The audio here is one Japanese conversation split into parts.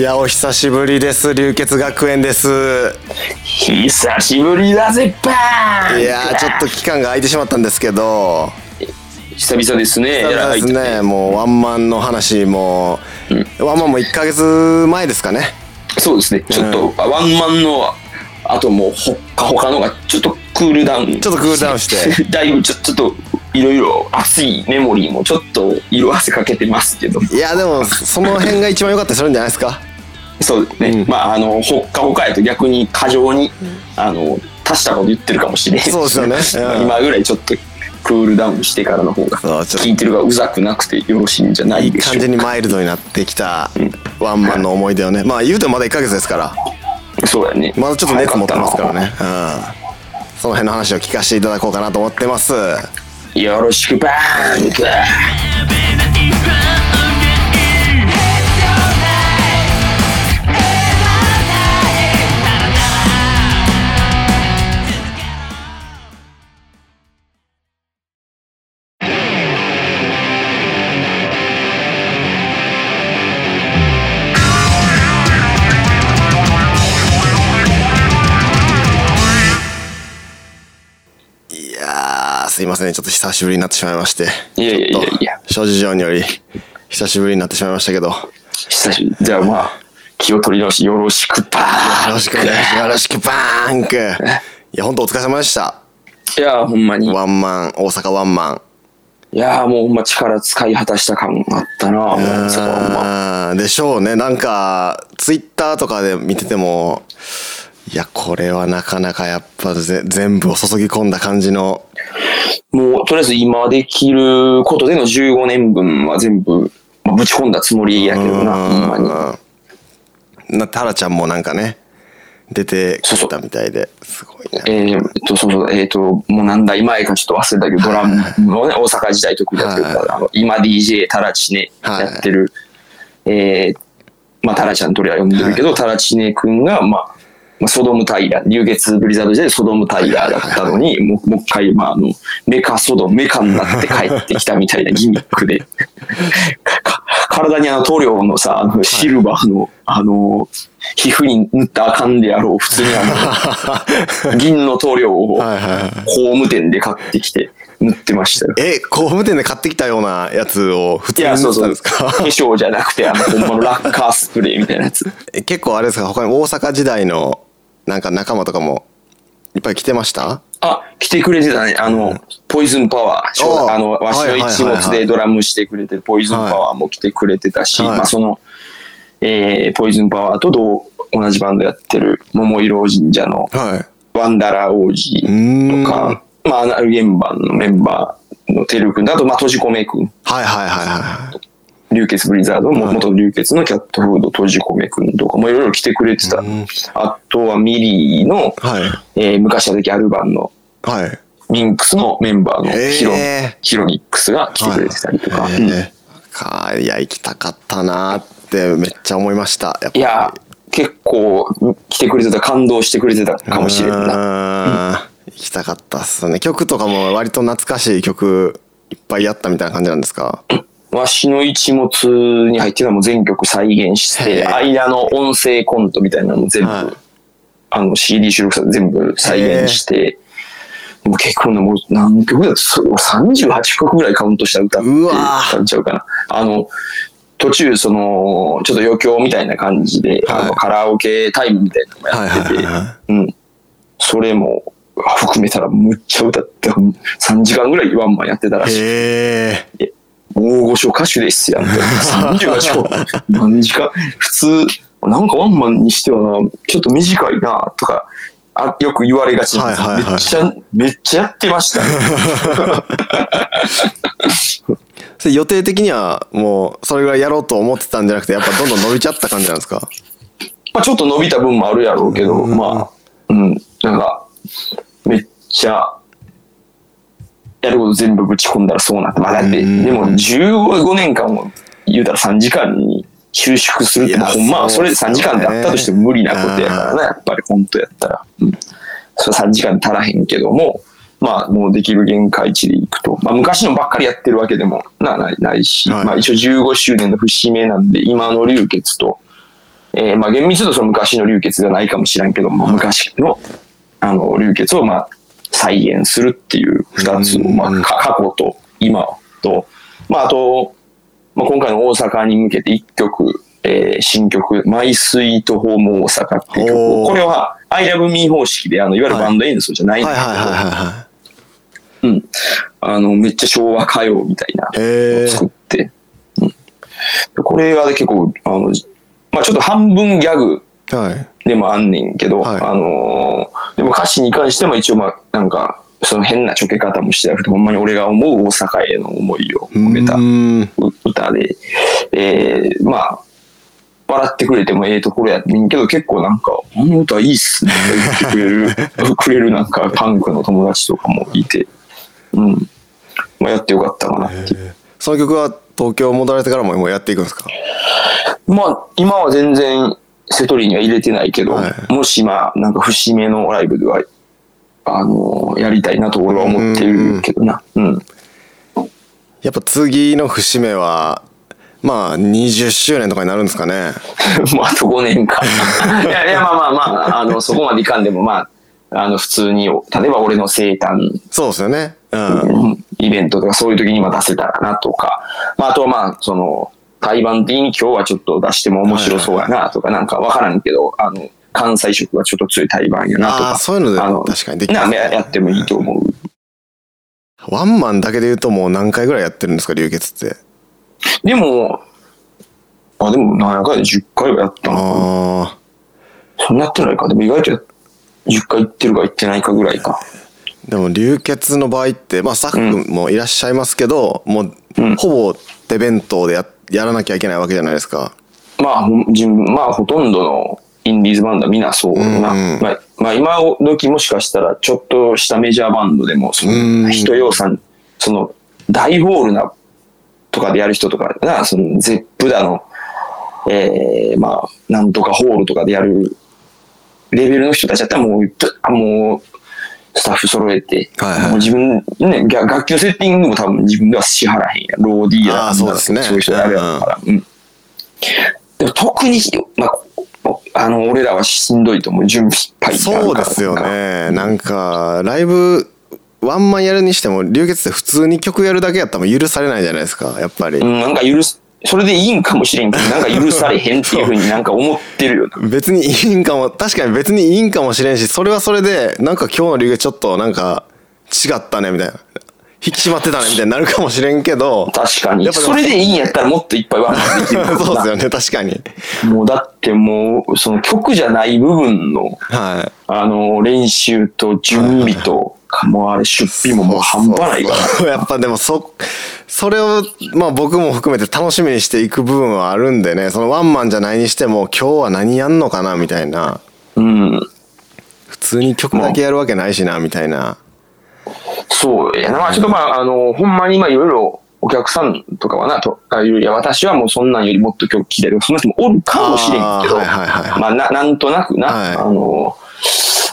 いやお久しぶりです。流血学園です。久しぶりだぜパーン。いやちょっと期間が空いてしまったんですけど。久々ですね。そうですね。もうワンマンの話も、ワンマンも1か月前ですかね。そうですね。ちょっと、ワンマンのあともうほっかほかのがちょっとクールダウン。ちょっとクールダウンして。だいぶちょちょっといろいろ熱いメモリーもちょっと色あせかけてますけど。いやでもその辺が一番良かったりするんじゃないですか？そうですね、うん。まああのほっかほかやと逆に過剰に、あの足したこと言ってるかもしれんそうですよね。うん。今ぐらいちょっとクールダウンしてからの方が聞いてるがうざくなくてよろしいんじゃないいでしょうか。感じにマイルドになってきたワンマンの思い出をね。まあ言うてもまだ1か月ですから。そうやね。まだちょっと熱持ってますからね。ねうん。その辺の話を聞かせていただこうかなと思ってます。よろしくバーンすいません。ちょっと久しぶりになってしまいまして。いやいやいやいや、諸事情により久しぶりになってしまいましたけど。よ久しぶり。じゃあまあ、気を取り直しよろしくバーンろしくお願いします。よろしくバーンク。いや本当お疲れ様でした。いや、ほんまに。いワンマン大阪ワンマン。や、もうほんま力使い果たした感あったな、もう、そこはほんま。うんでしょうね。なんかツイッターとかで見ててもいやこれはなかなかやっぱぜ全部を注ぎ込んだ感じの。もう、とりあえず今できることでの15年分は全部、まあぶち込んだつもりやけどな、ほんまに。になタラちゃんもなんかね出てきたみたいですごいねえー、っと、そうそう、えーっと、もう何代前かちょっと忘れたけど、ドラムのね、大阪時代得意だったけど、はい。あの今 DJ タラチネはい。やってる、えー、まあ、タラちゃんとりは呼んでるけど、タラチネ君が、まあ、まあ、ソドムタイラー、流月ブリザード時代でソドムタイラーだったのに、もうもう一回、まあ、あの、メカソドム、メカになって帰ってきたみたいなギミックで、か体にあの塗料のさ、あのシルバーの、あの、皮膚に塗ったらあかんであろう、普通にあの、銀の塗料をはいはいはい。工務店で買ってきて塗ってましたよ。え工務店で買ってきたようなやつを普通に塗ってたんですか？化粧じゃなくて、あの、ほんまのラッカースプレーみたいなやつ。え結構あれですか？他に大阪時代のなんか仲間とかもいっぱい来てました？あ、来てくれてたね。あの、ポイズンパワー。あの、わしの一物でドラムしてくれてるポイズンパワーも来てくれてたし、はい。まあその、えー、ポイズンパワーと同同じバンドやってる桃色神社のはい。ワンダラー王子とか、まあ、アナルゲンバンのメンバーのてるくんだと、まあ、閉じ込めくん。はいはいはいはい流血ブリザード、も元流血のキャットフード閉じ込めくんとかもいろいろ来てくれてた。あとはミリーの、はい。えー昔はでギャルバンのはい。ミンクスのメンバーのヒロ,、えー。ヒロニックスが来てくれてたりとか。うん。かいや行きたかったなーってめっちゃ思いました。いや、結構来てくれてた、感動してくれてたかもしれんな。な行きたかったっすね。曲とかも割と懐かしい曲いっぱいやったみたいな感じなんですか？わしの一物に入ってたのも全曲再現しへて、ー間の音声コントみたいなのも全部、はい。あの CD 収録したの全部再現して、でも結構ね、もう何曲だそう38曲ぐらいカウントした歌ってうわー感じちゃうかな。あの、途中、その、ちょっと余興みたいな感じで、はい。あのカラオケタイムみたいなのもやってて、うん。それも含めたらむっちゃ歌って、3時間ぐらいワンマンやってたらしい。大御所歌手ですやん。38個。何時間？普通、なんかワンマンにしては、ちょっと短いな、とか、あよく言われがちなんですよはいはいはいめっちゃ、めっちゃやってましたね。それ予定的にはもうそれぐらいやろうと思ってたんじゃなくてやっぱどんどん伸びちゃった感じなんですか？まあちょっと伸びた分もあるやろうけど、まあ、うん、なんか、めっちゃ、やること全部ぶち込んだらそうなって。まあだって、うんでも15年間も言うたら3時間に収縮するって、まあほんまはそれで3時間であったとしても無理なことやからな、やっぱり本当やったら。うん。それ3時間足らへんけども、まあもうできる限界値でいくと。まあ昔のばっかりやってるわけでもなないないし、はいまあ一応15周年の節目なんで、今の流血と、えーまあ厳密にその昔の流血がないかもしれんけども、昔のあの流血をまあ再現するっていう二つを、まあか過去と今と、まああと、まあ、今回の大阪に向けて一曲、えー新曲、マイスイートホーム大阪っていう曲。を、これは I love me 方式で、あの、いわゆるバンド演奏じゃないんだけど、はいはいはいはいはうん。あの、めっちゃ昭和歌謡みたいなのを作って、うん。でこれが結構、あの、まあちょっと半分ギャグでもあんねんけど、はい。あのーでも歌詞に関しても一応まあなんかその変なちょけ方もしてなくてほんまに俺が思う大阪への思いを込めた歌で、えー、まあ笑ってくれてもええところやねんけど結構なんか「あの歌いいっすね」って言ってくれる くれるなんかパンクの友達とかもいて。うん。まあやってよかったかなっていう。その曲は東京戻られてからもやっていくんですか？まあ、今は全然、セトリには入れてないけど、はい。もしまあ、なんか節目のライブでは、あのやりたいなと俺は思ってるけどな。うん。やっぱ次の節目はまあ20周年とかになるんですかね。も うあと5年か。いやいや、まあまあまあ、あの、そこまでいかんでも、まあ、あの、普通に、例えば俺の生誕、そうですよね。うん。うん。イベントとかそういう時にまあ出せたらなとか、まあ、あとはまあ、その、対バン的に今日はちょっと出しても面白そうやなとか、なんかわからんけど、あの、関西色がちょっと強い対バンやなとあか。ーそういうのであの確かにできますなややってもいいと思う。ワンマンだけで言うともう何回ぐらいやってるんですか流血ってでも、あ、でも何やかんや10回はやったの。あそんなやってないか。でも意外と10回行ってるか行ってないかぐらいか。ーでも流血の場合ってまあスタッフもいらっしゃいますけど、もううんほぼ手弁当でややらなきゃいけないわけじゃないですか。まあ、まあ、ほとんどのインディーズバンドはみんなそうな。うんまあ、まあ、今時もしかしたら、ちょっとしたメジャーバンドでも、そうん。の、人要さん、その、大ホールな、とかでやる人とかな、その、ゼップだの、えー、まあ、なんとかホールとかでやるレベルの人たちだったらもう、もう、スタッフ揃えて、はいはいもう自分、ね、が楽器のセッティングも多分自分では支払えへんやん。ローディーやあーそうですねそういう人やるやろから。うん。でも特に、まあ、あの、俺らはしんどいと思う。準備いっぱいそうですよ。ねなんかライブワンマンやるにしても流血って普通に曲やるだけやったら許されないじゃないですかやっぱり、うん、なんか許す、それでいいんかもしれんけど、なんか許されへんっていうふうになんか思ってるよな。別にいいんかも確かに別にいいんかもしれんしそれはそれでなんか今日の流血ちょっとなんか違ったねみたいな。引き締まってたねみたいになるかもしれんけど。確かに。やっ。ぱそれでいいんやったらもっといっぱいワンできる そうですよね確かに。もうだってもう、その曲じゃない部分の、はい。あの、練習と準備と、もうあれ出費ももう半端ないから。そうそうやっぱでもそそれをまあ僕も含めて楽しみにしていく部分はあるんでねそのワンマンじゃないにしても今日は何やんのかなみたいなうん。普通に曲だけやるわけないしなみたいなそうやな。まあちょっとまあ、あの、ほんまにまあいろいろお客さんとかはな、とあいや私はもうそんなんよりもっと曲聴いてる。その人もおるかもしれんけど、はいはいはいまあな、なんとなくな、はいあの、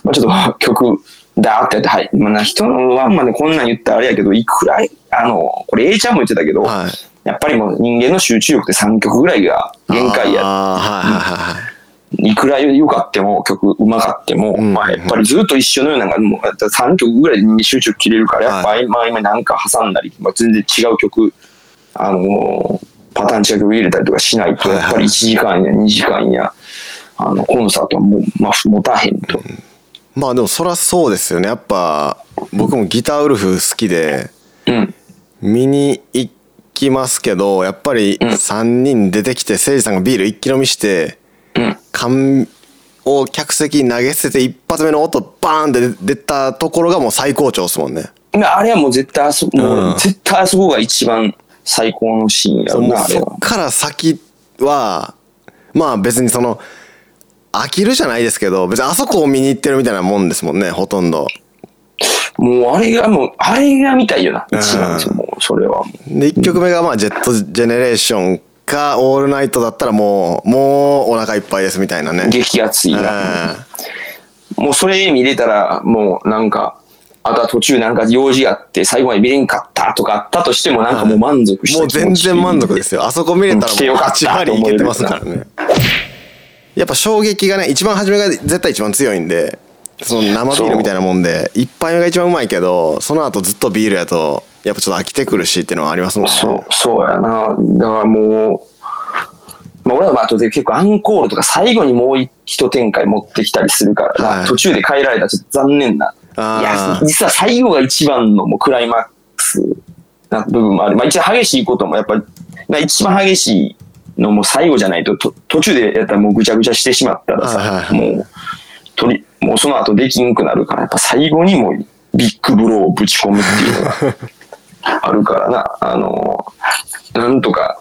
まあちょっと曲、だーってはい。まあな、人のワンマンでこんなん言ったらあれやけど、いくらい、あの、これ A ちゃんも言ってたけど、はい。やっぱりもう人間の集中力って3曲ぐらいが限界や。はいはいはいくら良かっても、曲うまかっても、んまあやっぱりずっと一緒のようなのが、もう3曲ぐらいに集中切れるから、やっぱは合間合間なんか挟んだり、まあ、全然違う曲、あのーパターン違う曲入れたりとかしないと、やっぱり1時間や2時間や、あの、コンサートはもう、まあ、持たへんと。まあでもそらそうですよねやっぱ僕もギターウルフ好きでうん。見に行きますけどやっぱり3人出てきて誠司さんがビール一気飲みしてうん。缶を客席に投げ捨てて一発目の音バーンって出たところがもう最高潮ですもんねあれはもう絶対あそ、もうんう絶対あそこが一番最高のシーンやろな、あれはそっ。から先はまあ別にその飽きるじゃないですけど別にあそこを見に行ってるみたいなもんですもんねほとんど。もうあれがもう、あれが見たいよな、一番ですよ、もう、それは。で1曲目がまあジェットジェネレーションかオールナイトだったらもうもうお腹いっぱいですみたいなね。激アツいな。うもうそれ見れたら、もうなんか、あとは途中なんか用事あって最後まで見れんかったとかあったとしてもなんかもう満足したんもう全然満足ですよ。あそこ見れたらもうかった8割いけてますからねやっぱ衝撃がね一番初めが絶対一番強いんでその生ビールみたいなもんで一杯目が一番うまいけどその後ずっとビールやとやっぱちょっと飽きてくるしっていうのはありますもんねそう、そうやな。だからもう、まあ俺はまあ後で結構アンコールとか最後にもう一展開持ってきたりするからな、はい途中で変えられたらちょっと残念な。いや、実は最後が一番のもうクライマックスな部分もある。まあ一番激しいこともやっぱり、まあ一番激しいのも最後じゃないとと途中でやったらもうぐちゃぐちゃしてしまったらさ、はいはいはいもう、とり、もうその後できんくなるから、やっぱ最後にもうビッグブローをぶち込むっていうのが あるからな。あの、なんとか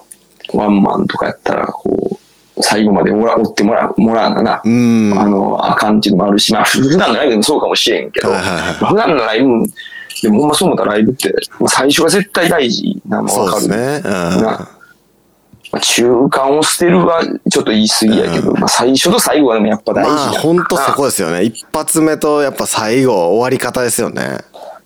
ワンマンとかやったら、こう、最後までもら、追ってもらう、もらうなな。うんあの、あかんっていうのもあるし、まあ、普段のライブでもそうかもしれんけど、はいはいはい普段のライブ、でもほんまそう思ったらライブって、まあ最初が絶対大事なのそうわかる。ですねうんなまあ中間を捨てるはちょっと言い過ぎやけど、まあ最初と最後はでもやっぱ大事まだあ本当そこですよね一発目とやっぱ最後終わり方ですよね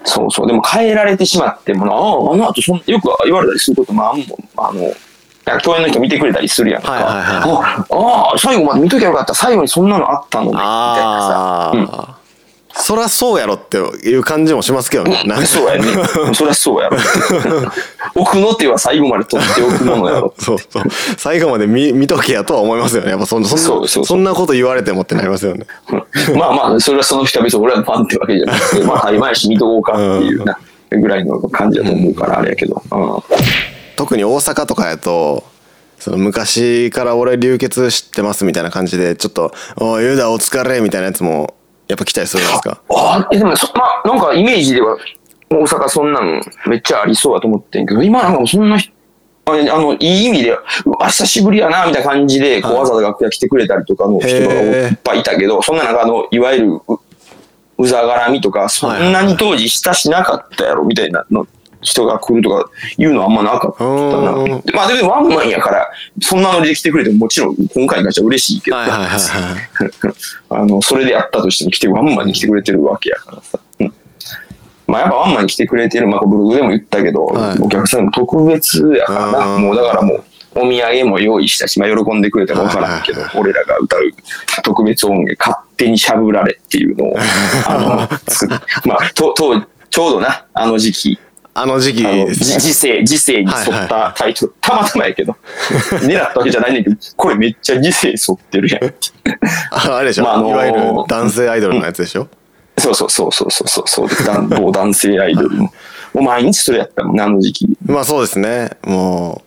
そうそう。でも変えられてしまってもな、ああ、あの後そんよく言われたりすることもあんもん。あの、共演の人見てくれたりするやんか。はいはいはいあああ、最後まで見ときゃよかった。最後にそんなのあったのね。みたいなあさ。うんあ、そりゃそうやろっていう感じもしますけどね。なんか。そうやね。そりゃそうやろ。奥の手は最後まで取っておくものやろ。そうそう。最後まで見見とけやとは思いますよね。やっぱそんなそんなこと言われてもってなりますよね。まあまあ、それはその人は別に俺はファンってわけじゃなくて、まあ、当たり前やし見とこうかっていうな、ぐらいの感じだと思うから、あれやけど。うん。特に大阪とかやとその昔から俺流血知ってますみたいな感じでちょっと「おいユダお疲れ」みたいなやつもやっぱ来たりするんですか。あえでもそ、まあ、なんかイメージでは、大阪そんなんめっちゃありそうだと思ってんけど、今なんかそんな人、ああの、いい意味で、久しぶりやな、みたいな感じで、こう、はいわざわざ楽屋来てくれたりとかの人がいっぱいいたけど、そんななんかあの、いわゆる、ううざがらみとか、そんなに当時親しなかったやろ、みたいなの。人が来るとかいうのはあんまなかったな。まあでもワンマンやから、そんなノリで来てくれてももちろん今回に関しては嬉しいけど、はいはいはいはい。あの、それでやったとしても来て、ワンマンに来てくれてるわけやからさ。うん。まあやっぱワンマンに来てくれてる、まあブログでも言ったけど、はい。お客さんも特別やからな。うん。もうだからもう、お土産も用意したし、まあ喜んでくれたかわからんけど、俺らが歌う特別音源、勝手にしゃぶられっていうのを、あの、作っ まあ、と、と、ちょうどな、あの時期、あの時期時世、時世に沿ったタイトル、たまたまやけど、狙ったわけじゃないねんけど、これめっちゃ時世沿ってるやん。ああれでしょ、まああのーいわゆる男性アイドルのやつでしょ、そうそうそうそうそうそうそう某男性アイドルの。もう毎日それやったもんね、あの時期。まあそうですね。も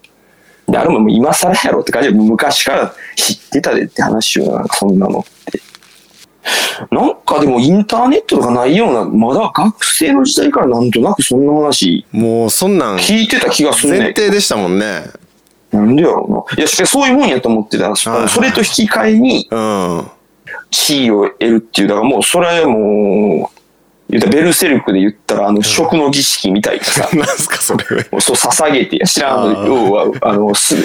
で、あれも今更やろって感じで、昔から知ってたでって話よな、なんかそんなのって。なんかでもインターネットとかないような、まだ学生の時代からなんとなくそんな話うもうそんなん聞いてた気がする前ね。提でしたもんねなんでやろうな。いや、しかしそういうもんやと思ってた。それと引き換えにうん地位を得るっていう、だからもうそれはもう、言ったらベルセルクで言ったら、あの、食の儀式みたいなさ、なんすかそれそう捧げてや、知らん要は、あの、す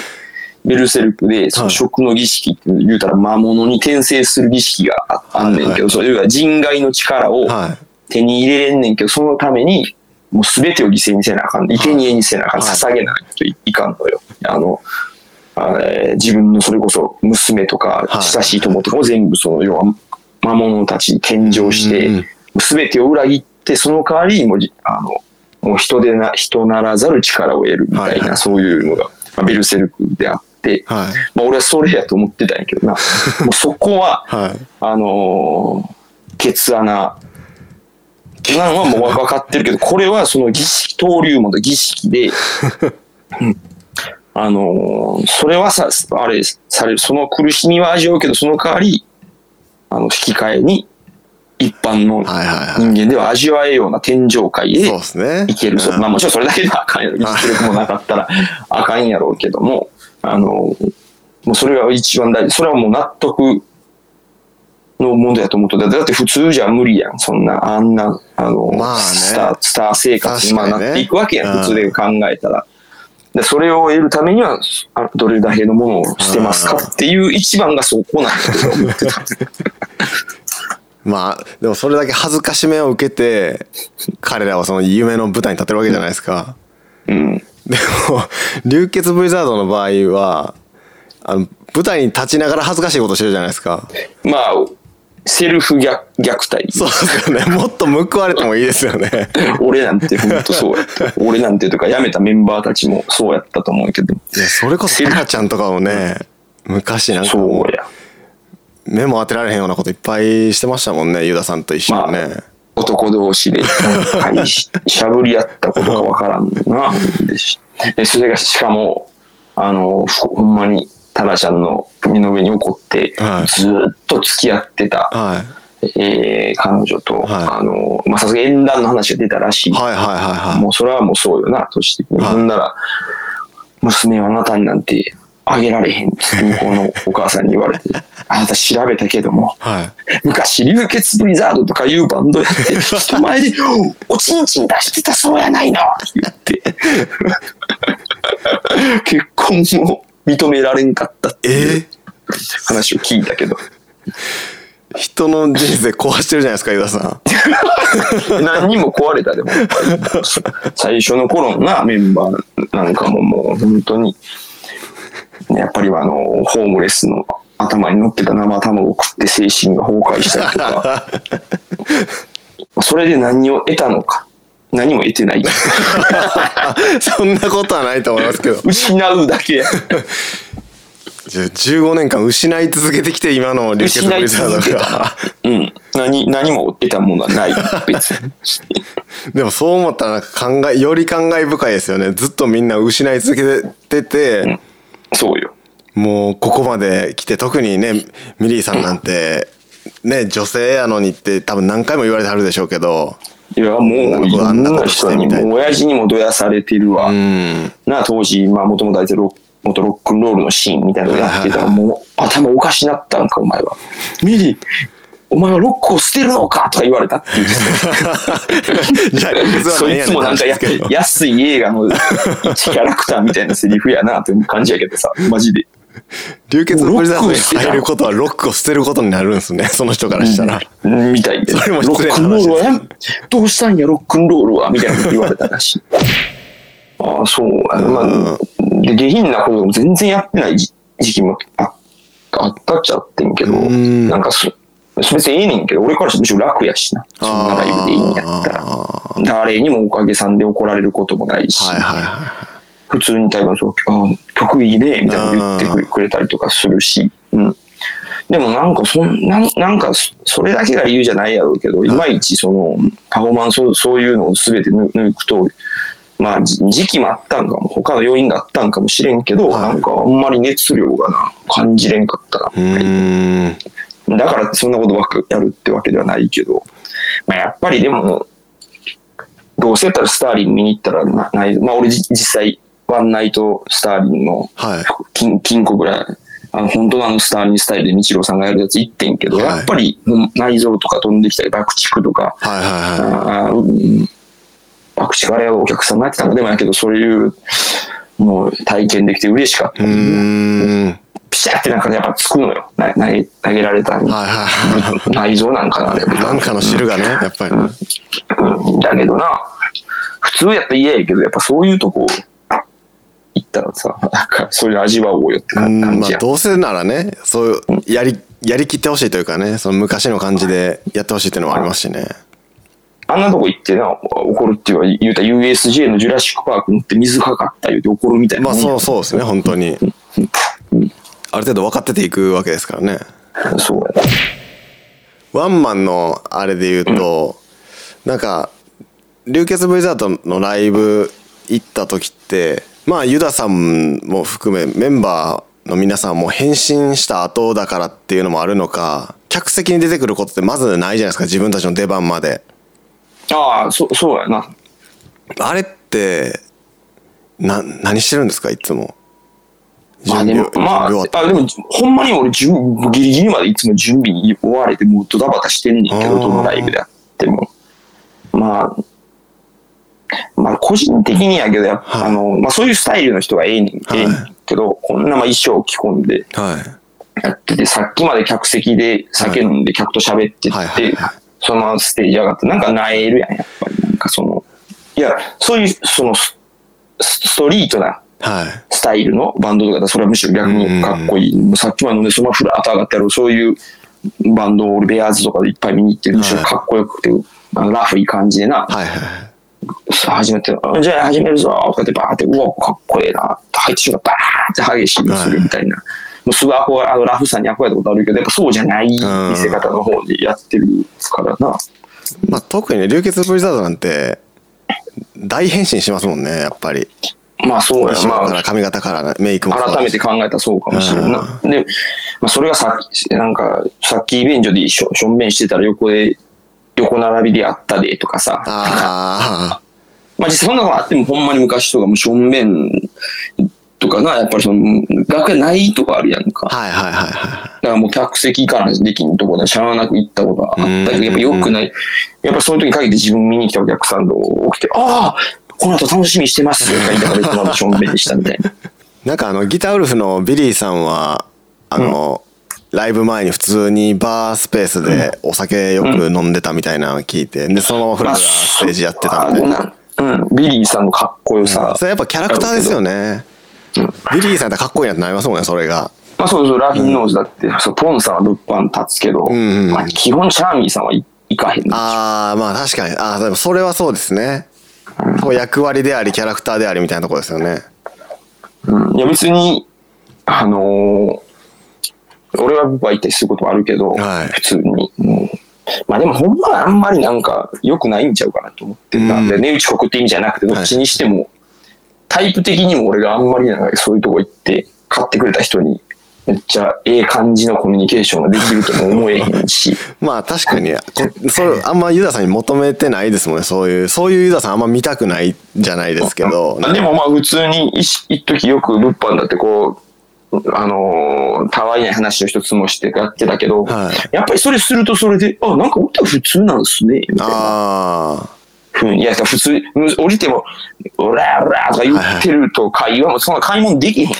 ベルセルクで、その食の儀式って言うたら魔物に転生する儀式がああんねんけど、それ要は人外の力をはい。手に入れれんねんけど、そのために、もう全てを犠牲にせなあかん。生贄にせなあかん。はい。捧げないといいかんのよ。あの、あえー自分のそれこそ娘とかはい。親しい友とかを全部その要は魔物たちに献上して、全てを裏切ってその代わりにもあのもう人でな人ならざる力を得るみたいな、そういうのが、まあ、ベルセルクであって、はい。まあ、俺はそれやと思ってたんやけどな。もうそこははい。あのーケツ穴。なのはもう分かってるけど、これはその儀式、登竜門の儀式で、うん。あのーそれはさ、あれ、される、その苦しみは味わうけど、その代わり、あの、引き換えに、一般のはいはいはい。人間では味わえるような天上界へそうですね。いけるぞ。うん。まあもちろんそれだけではあかんやろ。実力もなかったらあかんやろうけども、あの、もうそれが一番大事。それはもう納得の問題だと思うと、だだって普通じゃ無理やん。そんな、あんな、あの、まあねスター、スター生活にまあなっていくわけやん。うん普通で考えたら。でそれを得るためには、あどれだけのものを捨てますかっていう一番がそこなんだけど思ってた。まあでもそれだけ恥ずかしめを受けて彼らはその夢の舞台に立ってるわけじゃないですか。うん。でも流血ブリザードの場合はあの舞台に立ちながら恥ずかしいことしてるじゃないですか。まあ、セルフ虐虐待。そうですよね。もっと報われてもいいですよね。俺なんて本当そうやった。俺なんてとか辞めたメンバーたちもそうやったと思うけど。いやそれこそタラちゃんとかもね昔なんかそもう目も当てられへんようなこといっぱいしてましたもんねユダさんと一緒まあにね。、男同士で、はい、ししゃぶり合ったことかわからんな。でしでそれがしかも、あの、ほほんまにタラちゃんの身の上に起こって、はいずーっと付き合ってた、はいえー彼女と、はいあの、まあ、さすがに縁談の話が出たらしい。はいはいはいはい。もうそれはもうそうよな、として。はいほんなら、娘はあなたになんてあげられへんって向こうのお母さんに言われて、あなた調べたけども、はい。昔、流血ブリザードとかいうバンドやって、人前で、おちんちん出してたそうやないの。って言って、結婚も認められんかったっていうえ？話を聞いたけど、人の人生壊してるじゃないですかユダさん。何にも壊れたでも、最初の頃のな、メンバーなんかももう本当に、やっぱりあの、ホームレスの頭に乗ってた生卵を食って精神が崩壊したりとか、それで何を得たのか、何も得てない。そんなことはないと思いますけど。失うだけや。じゃあ15年間失い続けてきて今の流血ブリザードが。うん。何、何も得たものはない。でもそう思ったらなんか考え、より感慨深いですよね。ずっとみんな失い続けてて、そうよ。もうここまで来て特にねミリーさんなんてね女性やのにって多分何回も言われてはるでしょうけどいや、もう、いろんな人にも、親父にもどやされてるわ。うんな当時、まあ、もともと大体ロ元ロックンロールのシーンみたいなのやってたら、もう、頭おかしなったんか、お前は。ミリー、お前はロックを捨てるのかとか言われたってい何 やねんつもなんか安い映画の一キャラクターみたいなセリフやなって感じやけどさ、マジで。流血ブリザードに入ることはロックを捨てることになるんですねその人からしたら、うんみたいで。それもロックン失礼な話ロールはやどうしたんや、ロックンロールはみたいなこと言われたらしい。ああ、そう。まあ、で、下品なことも全然やってない時時期もああったっちゃってんけど、んなんかそ、そ別にええねんけど、俺からしてむしろ楽やしな。そんなライブでいいんやったら。誰にもおかげさんで怒られることもないし。はいはいは普通に多分そう、あ曲いいね、みたいなこと言ってくれたりとかするし、うん。でもなんかそんなん、なんかそそれだけが理由じゃないやろうけど、いまいちその、パフォーマンスをそういうのを全て抜抜くと、まあじ時期もあったんかも、他の要因があったんかもしれんけど、はいなんかあんまり熱量がな、感じれんかったな。だからそんなことばっかやるってわけではないけど、まあ、やっぱりでも、どうせやったらスターリン見に行ったらなない、まあ俺じ実際、ワンナイトスターリンのはい。金金庫ぐらい、あの本当のあのスターリンスタイルで日露さんがやるやつ行ってんけど、はい。やっぱり内臓とか飛んできたり、爆竹とか、はいはいはあーうん爆竹あれはお客さんがやってたのでもやけど、そういうのを体験できて嬉しかった。いうーんピシャってなんかやっぱつくのよ。な投げ投げられたはいはいは内臓なんかな、なんかの汁がねやっぱり。ねうん。だけどな、普通やったら嫌やけど、やっぱそういうとこ行ったらさ、なんかそういう味わおうよってう感じや。ん。まあどうせならねそういうやりやりきってほしいというかねその昔の感じでやってほしいっていうのもありますしね。あんなとこ行ってな、怒るっていうか、言うたら USJ のジュラシックパーク乗って水かかった言うて怒るみたいなまあ。そうそうですね本当にある程度分かってていくわけですからねそうやな。ワンマンのあれで言うと、なんか流血ブリザードのライブ行った時ってまあユダさんも含めメンバーの皆さんも変身した後だからっていうのもあるのか客席に出てくることってまずないじゃないですか、自分たちの出番まで。ああ、そ、そうやな。あれって、な、何してるんですか、いつも。まあでも、まあ、あでも、ほんまに俺、準ギリギリまでいつも準備に追われて、もうドタバタしてんねんけど、どのライブであっても。まあ、まあ、個人的にやけど、やっぱ、はいあの、まあ、そういうスタイルの人がええねん、はいええねんけど、こんなまあ衣装を着込んではい。やってて、さっきまで客席で酒飲んで客と喋ってはいはいてはい、そのままステージ上がって、なんかなえるやん、やっぱり。なんかその、いや、そういう、その、スストリートなはい。スタイルのバンドとかだそれはむしろ逆にかっこいい。もうさっきまで飲んでそのままフラーッと上がってやる、そういうバンドを俺ベアーズとかでいっぱい見に行ってる、むしろかっこよくて、あのラフい感じでな、はいはい。始めて、あじゃあ始めるぞとかってバーって、うわ、かっこええな、入ってしまった、バーって激しくするみたいな。もうすぐあこあのラフさに憧れたことあるけど、やっぱそうじゃない見せ方の方でやってるからな。まあ特にね、流血ブリザードなんて、大変身しますもんね、やっぱり。まあそうやまあ髪型からメイクも改めて考えたらそうかもしれんな。で、まあ、それがさっき、なんか、さっきイベントでしょ、しょんべんしてたら横で、横並びであったでとかさ。あまあ実際そんなのあってもほんまに昔とかもしょんべんとかな、やっぱりその、楽屋ないとかあるやんか。あ。はいはいはいはだからもう客席からできんとこでしゃあなく行ったことがあったけど、やっぱ良くない。やっぱそういう時に限って自分見に来たお客さんとか来て、ああこの後楽しみにしてますよとか言いながらいつものしょんべんでしたみたいな。い。なんかあの、ギターウルフのビリーさんは、あの、ライブ前に普通にバースペースでお酒よく飲んでたみたいなのを聞いて、で、そのままフラフラステージやってたんで。あうん、ビリーさんのかっこよさ。それやっぱキャラクターですよね。ビリーさんやったらかっこいいなってなりますもんね、それが。まあそうそう、ラフィンノーズだって、そうポンさんは物販立つけど、んうんまあ基本シャーミーさんはい行かへん。ああ、まあ確かに。ああ、でもそれはそうですね。役割であり、キャラクターでありみたいなところですよね。うん、いや別に、あのー俺は僕は行ったりすることもあるけど、はい普通に。うんまあでもほんまはあんまりなんか良くないんちゃうかなと思ってるな。うんで値打ち国って意味じゃなくて、どっちにしても、タイプ的にも俺があんまりなんかそういうとこ行って買ってくれた人にめっちゃええ感じのコミュニケーションができるとも思えへんし、まあ確かに、こそうあんまユダさんに求めてないですもんね、そういう。そういうユダさんあんま見たくないじゃないですけど。でもまあ普通に一一時よく物販だってこう、あのーたわいない話を一つもしてやってたけど、はい。やっぱりそれするとそれで、あ、なんか俺は普通なんすね、みたいな。あふうに。いや、普通、うん降りても、オラオラとか言ってると会話もそんな買い物できへん。あ。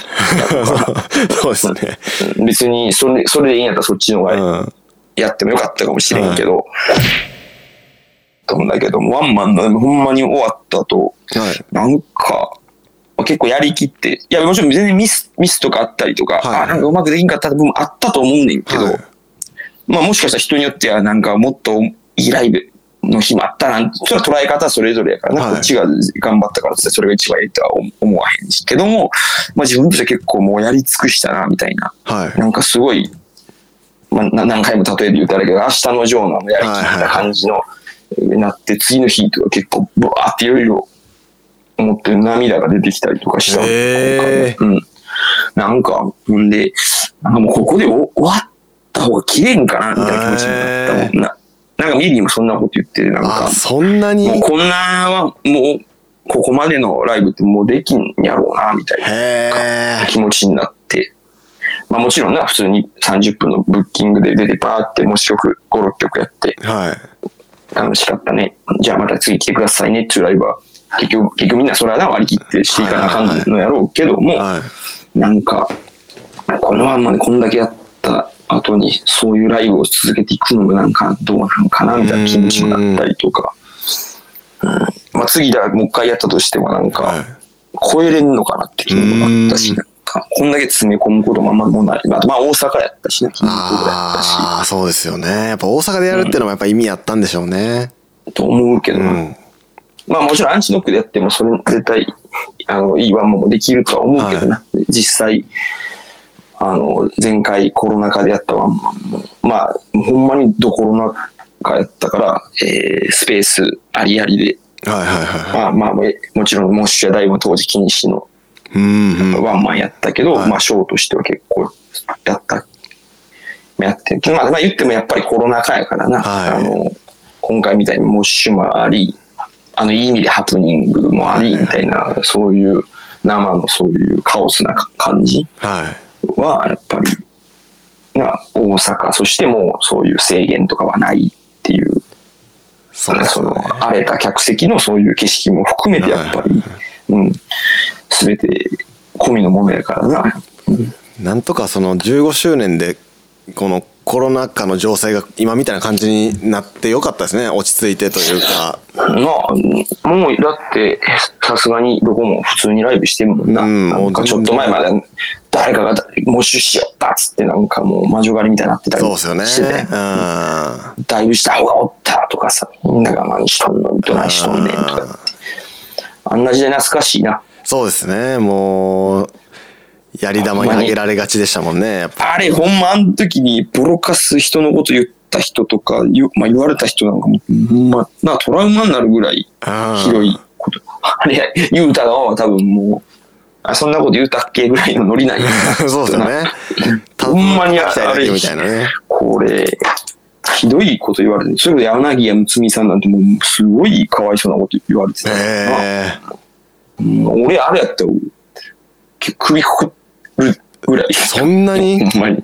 そうですね。うん別にそれ、それでいいんやったらそっちの方うがん。やってもよかったかもしれんけど、と思うんだけど、ワンマンのほんまに終わった後、はい。なんか、まあ結構やりきって、いや、もちろん全然ミス、ミスとかあったりとか、はいあ、なんかうまくできんかった部分あったと思うねんけど、はいまあもしかしたら人によってはなんかもっといいライブの日もあったなんて、それは捉え方はそれぞれやからな、はいこっちが頑張ったからってそれが一番いいとは思わへんし、けども、まあ自分としては結構もうやり尽くしたな、みたいな。はい。なんかすごい、まあ、な何回も例えで言うたらけど、明日のジョーナのやりきった感じの、なって、次の日とか結構、ブワーっていろいろ思って涙が出てきたりとかしたーうん。なんか、んで、なんかもうここでお終わった方が綺麗んかな、みたいな気持ちになったもんな。なんかミリーもそんなこと言ってて、なんかあ、、そんなに？もうこんなは、もう、ここまでのライブってもうできんやろうな、みたいな。気持ちになって、まあもちろんな、普通に30分のブッキングで出てバーってもう曲、5、6曲やって、はい。楽しかったね。じゃあまた次来てくださいねっていうライブは、結局、結局みんなそれはな割り切ってしていかなあかんのやろうけども、はい。なんか、このまんまでこんだけやった後に、そういうライブを続けていくのもなんかどうなのかなみたいな気持ちになったりとか、うんまあ次だ、もう一回やったとしてもなんか、はい。超えれんのかなって気分もあったし、うんなんか、こんだけ詰め込むこともあんまもうない。あと、まあ大阪やったしね、日やったし、ああ、そうですよね。やっぱ大阪でやるっていうのもやっぱ意味あったんでしょうね。と思うけどな、うん。まあもちろんアンチノックでやっても、それ絶対、あの、いいワンマンもできるとは思うけどな。実際、あの、前回コロナ禍でやったワンマンも、まあ、ほんまにどコロナ禍やったから、えースペースありありで、はいはいはい。まあまあ、ももちろん、モッシュや大も当時禁止の。ワンマンやったけど、はいまあ、ショーとしては結構やった、やってって。まあ、まあ言ってもやっぱりコロナ禍やからな。はいあの、今回みたいにモッシュもあり、あの、いい意味でハプニングもあり、みたいな、そういう生のそういうカオスな感じはいは、やっぱり、な、大阪、そしてもうそういう制限とかはないっていう、そうねその荒れた客席のそういう景色も含めてやっぱり、うん、すべて込みのものやからな。なんとかその15周年でこのコロナ禍の情勢が今みたいな感じになってよかったですね落ち着いてというかまあ、もうだって、さすがにどこも普通にライブしてるもんな。うんなんかちょっと前まで誰かがモッシュしよったっつってなんかもう魔女狩りみたいになってたりそうですよねしてて、うんだいぶした方がおったとかさ、みんなが何しとんのどないしとんねんとか。あんな時代懐かしいな。そうですねもうやり玉にあげられがちでしたもんねあれ、ほんまあの時にボロカス人のこと言った人とか、言,、まあ、言われた人なんかも、ほんま、なトラウマになるぐらいうんひどいこと。あれ、言うたがは多分もう、あ、そんなこと言うたっけぐらいのノリなんや。そうですよね ほんまにあただけみたいなねこれ、ひどいこと言われてる。それこそ柳家睦美さんなんてもうすごいかわいそうなこと言われてた。えうん俺あれやったら首くくるぐらい。そんなに？ほんまに。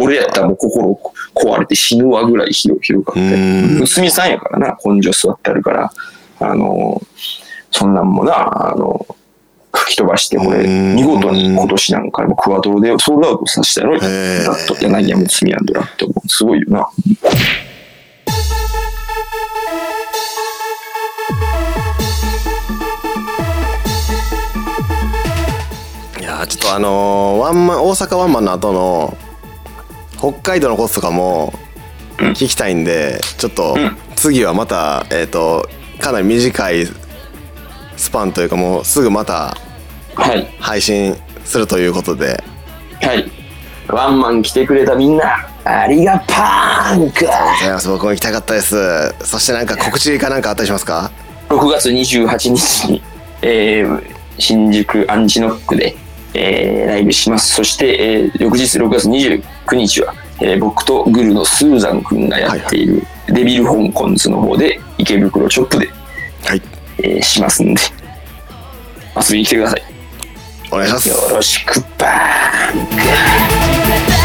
俺やったらもう心壊れて死ぬわぐらいひどひどかった。うん娘さんやからな、根性座ってあるから、あの、そんなんもな、あの、吹き飛ばして、これ、うん見事に今年なんかもクワトロでソールドアウトさせたやろ、へーだと柳家娘やんドラって思う。すごいよな。ちょっとあのーワンマン大阪ワンマンの後の北海道のコースとかも聞きたいんで、ちょっとん。次はまたえっ、とかなり短いスパンというかもうすぐまたはい。配信するということで。はい。ワンマン来てくれたみんな、ありがパーンク。ございます。僕も行きたかったです。そしてなんか告知かなんかあったりしますか !6 月28日に、えー、新宿アンチノックで、えー、ライブします。そして、えー、翌日6月29日は、えー、僕とグルのスーザン君がやっているデビル香港ズの方で池袋チョップで、はいえーしますんで、遊びに来てください。お願いしますよろしくバーン「あなたが揺れて